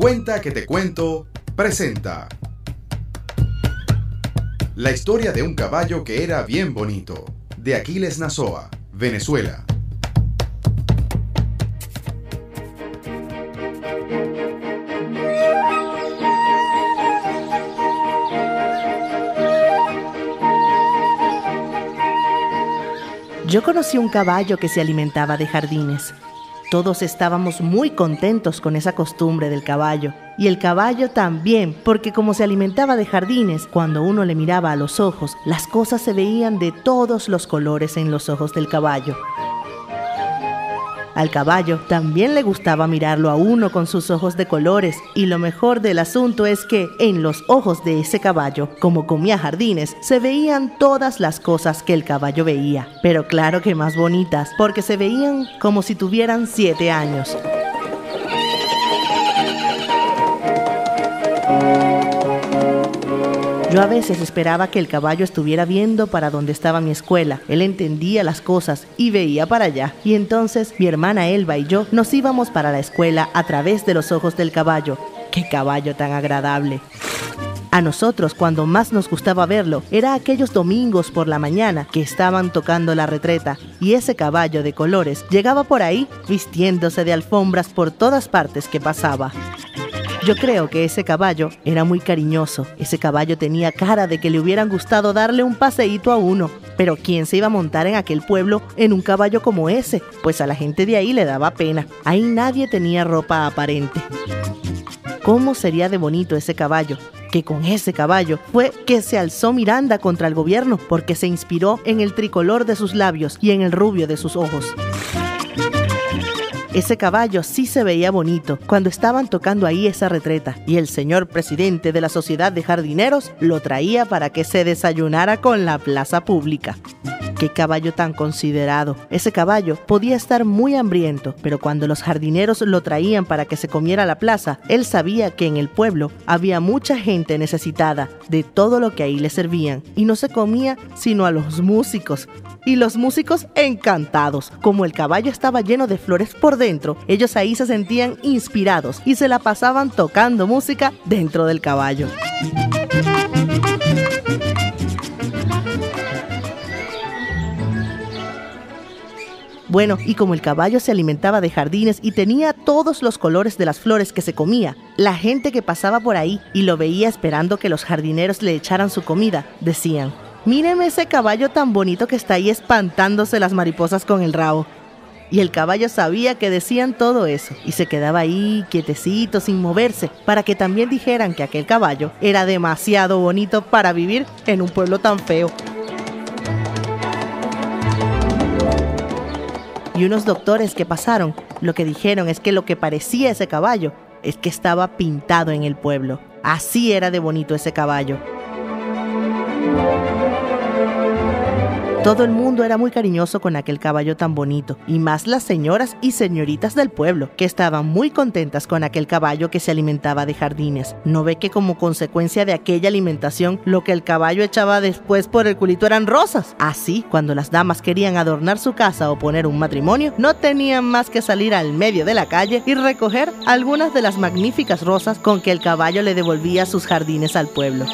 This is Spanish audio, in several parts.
Cuenta que te cuento, presenta. La historia de un caballo que era bien bonito, de Aquiles Nazoa, Venezuela. Yo conocí un caballo que se alimentaba de jardines. Todos estábamos muy contentos con esa costumbre del caballo. Y el caballo también, porque como se alimentaba de jardines, cuando uno le miraba a los ojos, las cosas se veían de todos los colores en los ojos del caballo. Al caballo también le gustaba mirarlo a uno con sus ojos de colores y lo mejor del asunto es que en los ojos de ese caballo, como comía jardines, se veían todas las cosas que el caballo veía, pero claro que más bonitas, porque se veían como si tuvieran siete años. Yo a veces esperaba que el caballo estuviera viendo para donde estaba mi escuela. Él entendía las cosas y veía para allá. Y entonces mi hermana Elba y yo nos íbamos para la escuela a través de los ojos del caballo. ¡Qué caballo tan agradable! A nosotros cuando más nos gustaba verlo era aquellos domingos por la mañana que estaban tocando la retreta y ese caballo de colores llegaba por ahí vistiéndose de alfombras por todas partes que pasaba. Yo creo que ese caballo era muy cariñoso. Ese caballo tenía cara de que le hubieran gustado darle un paseíto a uno. Pero ¿quién se iba a montar en aquel pueblo en un caballo como ese? Pues a la gente de ahí le daba pena. Ahí nadie tenía ropa aparente. ¿Cómo sería de bonito ese caballo? que con ese caballo fue que se alzó Miranda contra el gobierno porque se inspiró en el tricolor de sus labios y en el rubio de sus ojos. Ese caballo sí se veía bonito cuando estaban tocando ahí esa retreta y el señor presidente de la Sociedad de Jardineros lo traía para que se desayunara con la plaza pública. Qué caballo tan considerado. Ese caballo podía estar muy hambriento, pero cuando los jardineros lo traían para que se comiera la plaza, él sabía que en el pueblo había mucha gente necesitada de todo lo que ahí le servían y no se comía sino a los músicos. Y los músicos encantados. Como el caballo estaba lleno de flores por dentro, ellos ahí se sentían inspirados y se la pasaban tocando música dentro del caballo. Bueno, y como el caballo se alimentaba de jardines y tenía todos los colores de las flores que se comía, la gente que pasaba por ahí y lo veía esperando que los jardineros le echaran su comida, decían, míreme ese caballo tan bonito que está ahí espantándose las mariposas con el rabo. Y el caballo sabía que decían todo eso y se quedaba ahí quietecito sin moverse para que también dijeran que aquel caballo era demasiado bonito para vivir en un pueblo tan feo. Y unos doctores que pasaron lo que dijeron es que lo que parecía ese caballo es que estaba pintado en el pueblo. Así era de bonito ese caballo. Todo el mundo era muy cariñoso con aquel caballo tan bonito, y más las señoras y señoritas del pueblo, que estaban muy contentas con aquel caballo que se alimentaba de jardines. ¿No ve que como consecuencia de aquella alimentación, lo que el caballo echaba después por el culito eran rosas? Así, cuando las damas querían adornar su casa o poner un matrimonio, no tenían más que salir al medio de la calle y recoger algunas de las magníficas rosas con que el caballo le devolvía sus jardines al pueblo.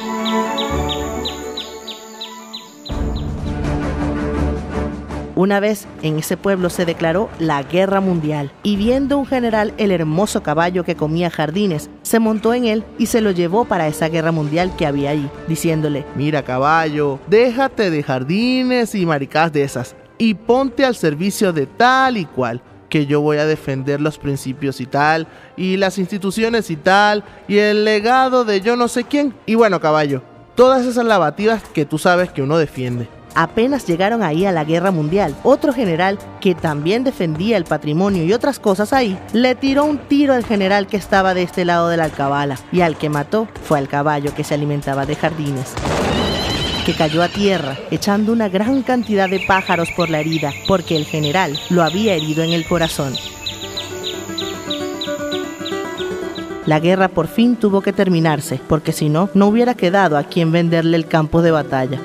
Una vez en ese pueblo se declaró la guerra mundial y viendo un general el hermoso caballo que comía jardines, se montó en él y se lo llevó para esa guerra mundial que había allí, diciéndole, mira caballo, déjate de jardines y maricas de esas y ponte al servicio de tal y cual que yo voy a defender los principios y tal, y las instituciones y tal, y el legado de yo no sé quién. Y bueno, caballo, todas esas lavativas que tú sabes que uno defiende apenas llegaron ahí a la guerra mundial, otro general que también defendía el patrimonio y otras cosas ahí, le tiró un tiro al general que estaba de este lado de la alcabala y al que mató fue al caballo que se alimentaba de jardines que cayó a tierra, echando una gran cantidad de pájaros por la herida, porque el general lo había herido en el corazón. La guerra por fin tuvo que terminarse, porque si no, no hubiera quedado a quien venderle el campo de batalla.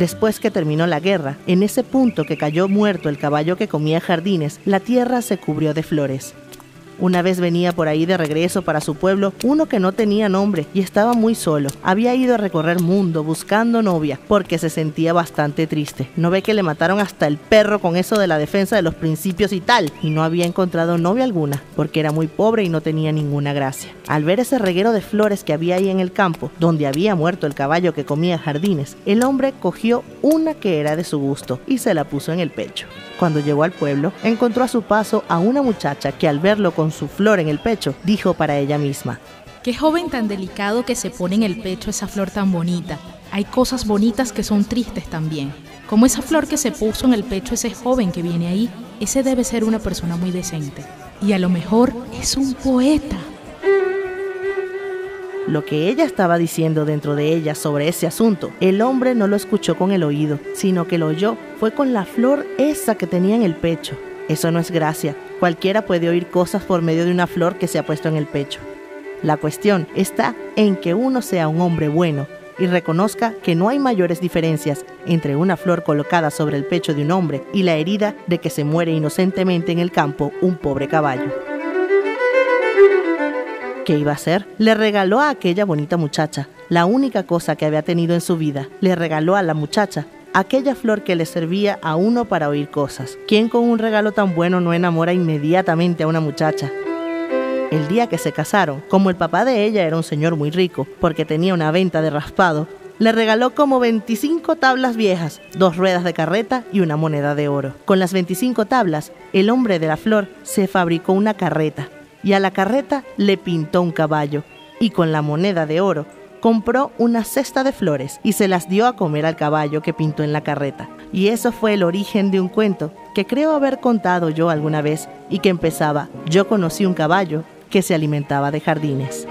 Después que terminó la guerra, en ese punto que cayó muerto el caballo que comía jardines, la tierra se cubrió de flores. Una vez venía por ahí de regreso para su pueblo uno que no tenía nombre y estaba muy solo. Había ido a recorrer mundo buscando novia porque se sentía bastante triste. No ve que le mataron hasta el perro con eso de la defensa de los principios y tal y no había encontrado novia alguna porque era muy pobre y no tenía ninguna gracia. Al ver ese reguero de flores que había ahí en el campo, donde había muerto el caballo que comía jardines, el hombre cogió una que era de su gusto y se la puso en el pecho. Cuando llegó al pueblo, encontró a su paso a una muchacha que al verlo con su flor en el pecho, dijo para ella misma, Qué joven tan delicado que se pone en el pecho esa flor tan bonita. Hay cosas bonitas que son tristes también. Como esa flor que se puso en el pecho ese joven que viene ahí, ese debe ser una persona muy decente. Y a lo mejor es un poeta. Lo que ella estaba diciendo dentro de ella sobre ese asunto, el hombre no lo escuchó con el oído, sino que lo oyó fue con la flor esa que tenía en el pecho. Eso no es gracia. Cualquiera puede oír cosas por medio de una flor que se ha puesto en el pecho. La cuestión está en que uno sea un hombre bueno y reconozca que no hay mayores diferencias entre una flor colocada sobre el pecho de un hombre y la herida de que se muere inocentemente en el campo un pobre caballo. ¿Qué iba a hacer? Le regaló a aquella bonita muchacha la única cosa que había tenido en su vida. Le regaló a la muchacha aquella flor que le servía a uno para oír cosas. ¿Quién con un regalo tan bueno no enamora inmediatamente a una muchacha? El día que se casaron, como el papá de ella era un señor muy rico, porque tenía una venta de raspado, le regaló como 25 tablas viejas, dos ruedas de carreta y una moneda de oro. Con las 25 tablas, el hombre de la flor se fabricó una carreta y a la carreta le pintó un caballo y con la moneda de oro compró una cesta de flores y se las dio a comer al caballo que pintó en la carreta. Y eso fue el origen de un cuento que creo haber contado yo alguna vez y que empezaba, yo conocí un caballo que se alimentaba de jardines.